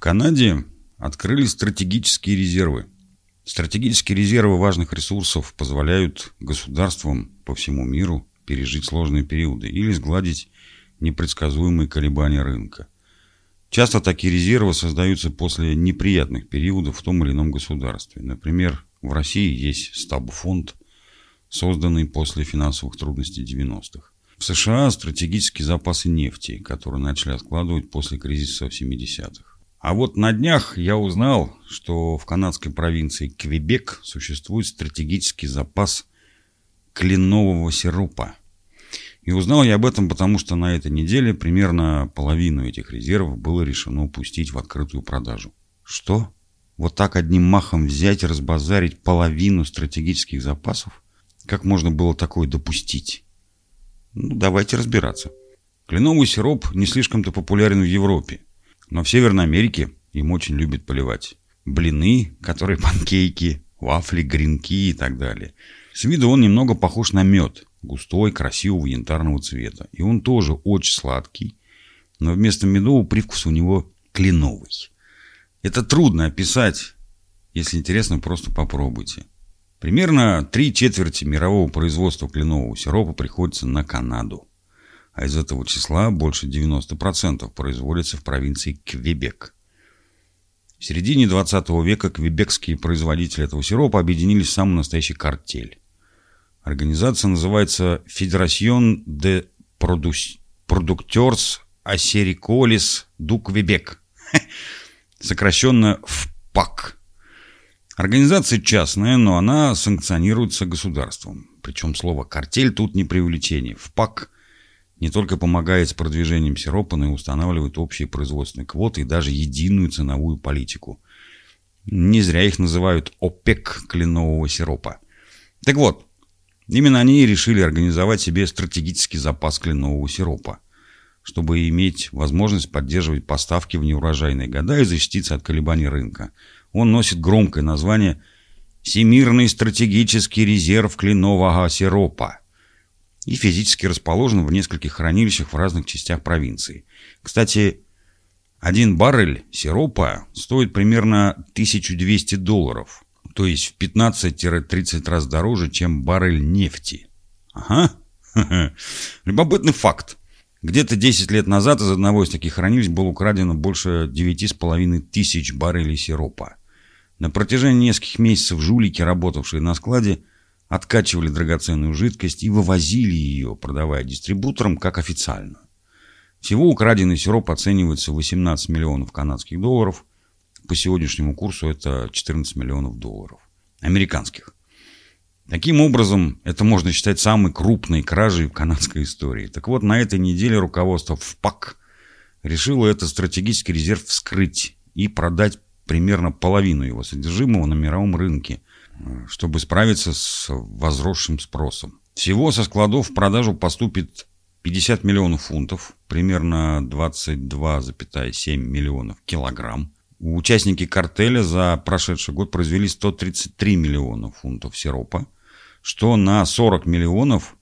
Канаде открылись стратегические резервы. Стратегические резервы важных ресурсов позволяют государствам по всему миру пережить сложные периоды или сгладить непредсказуемые колебания рынка. Часто такие резервы создаются после неприятных периодов в том или ином государстве. Например, в России есть стабфонд, созданный после финансовых трудностей 90-х. В США стратегические запасы нефти, которые начали откладывать после кризиса в 70-х. А вот на днях я узнал, что в канадской провинции Квебек существует стратегический запас кленового сиропа. И узнал я об этом, потому что на этой неделе примерно половину этих резервов было решено пустить в открытую продажу. Что? Вот так одним махом взять и разбазарить половину стратегических запасов? Как можно было такое допустить? Ну, давайте разбираться. Кленовый сироп не слишком-то популярен в Европе. Но в Северной Америке им очень любят поливать. Блины, которые панкейки, вафли, гренки и так далее. С виду он немного похож на мед. Густой, красивого янтарного цвета. И он тоже очень сладкий. Но вместо медового привкуса у него кленовый. Это трудно описать. Если интересно, просто попробуйте. Примерно три четверти мирового производства кленового сиропа приходится на Канаду а из этого числа больше 90% производится в провинции Квебек. В середине 20 века квебекские производители этого сиропа объединились в самый настоящий картель. Организация называется Fédération de Producteurs Acericoles du Québec, сокращенно ФПАК. Организация частная, но она санкционируется государством. Причем слово «картель» тут не преувеличение. ФПАК – не только помогает с продвижением сиропа, но и устанавливает общие производственные квоты и даже единую ценовую политику. Не зря их называют ОПЕК кленового сиропа. Так вот, именно они и решили организовать себе стратегический запас кленового сиропа, чтобы иметь возможность поддерживать поставки в неурожайные года и защититься от колебаний рынка. Он носит громкое название «Всемирный стратегический резерв кленового сиропа» и физически расположен в нескольких хранилищах в разных частях провинции. Кстати, один баррель сиропа стоит примерно 1200 долларов, то есть в 15-30 раз дороже, чем баррель нефти. Ага, любопытный факт. Где-то 10 лет назад из одного из таких хранилищ было украдено больше 9,5 тысяч баррелей сиропа. На протяжении нескольких месяцев жулики, работавшие на складе, откачивали драгоценную жидкость и вывозили ее, продавая дистрибуторам как официальную. Всего украденный сироп оценивается в 18 миллионов канадских долларов. По сегодняшнему курсу это 14 миллионов долларов. Американских. Таким образом, это можно считать самой крупной кражей в канадской истории. Так вот, на этой неделе руководство ФПАК решило этот стратегический резерв вскрыть и продать примерно половину его содержимого на мировом рынке – чтобы справиться с возросшим спросом. Всего со складов в продажу поступит 50 миллионов фунтов, примерно 22,7 миллионов килограмм. Участники картеля за прошедший год произвели 133 миллиона фунтов сиропа, что на 40 миллионов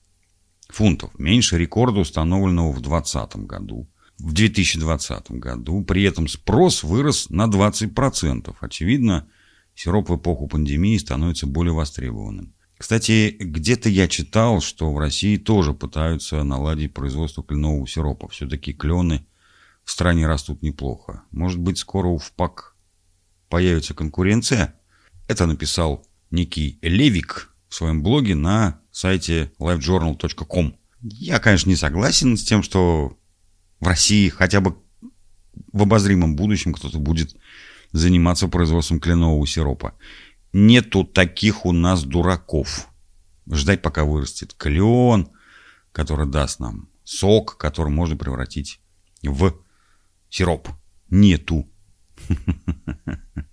фунтов меньше рекорда, установленного в 2020 году. В 2020 году при этом спрос вырос на 20%. Очевидно, сироп в эпоху пандемии становится более востребованным. Кстати, где-то я читал, что в России тоже пытаются наладить производство кленового сиропа. Все-таки клены в стране растут неплохо. Может быть, скоро у ВПАК появится конкуренция? Это написал некий Левик в своем блоге на сайте livejournal.com. Я, конечно, не согласен с тем, что в России хотя бы в обозримом будущем кто-то будет заниматься производством кленового сиропа. Нету таких у нас дураков. Ждать, пока вырастет клен, который даст нам сок, который можно превратить в сироп. Нету.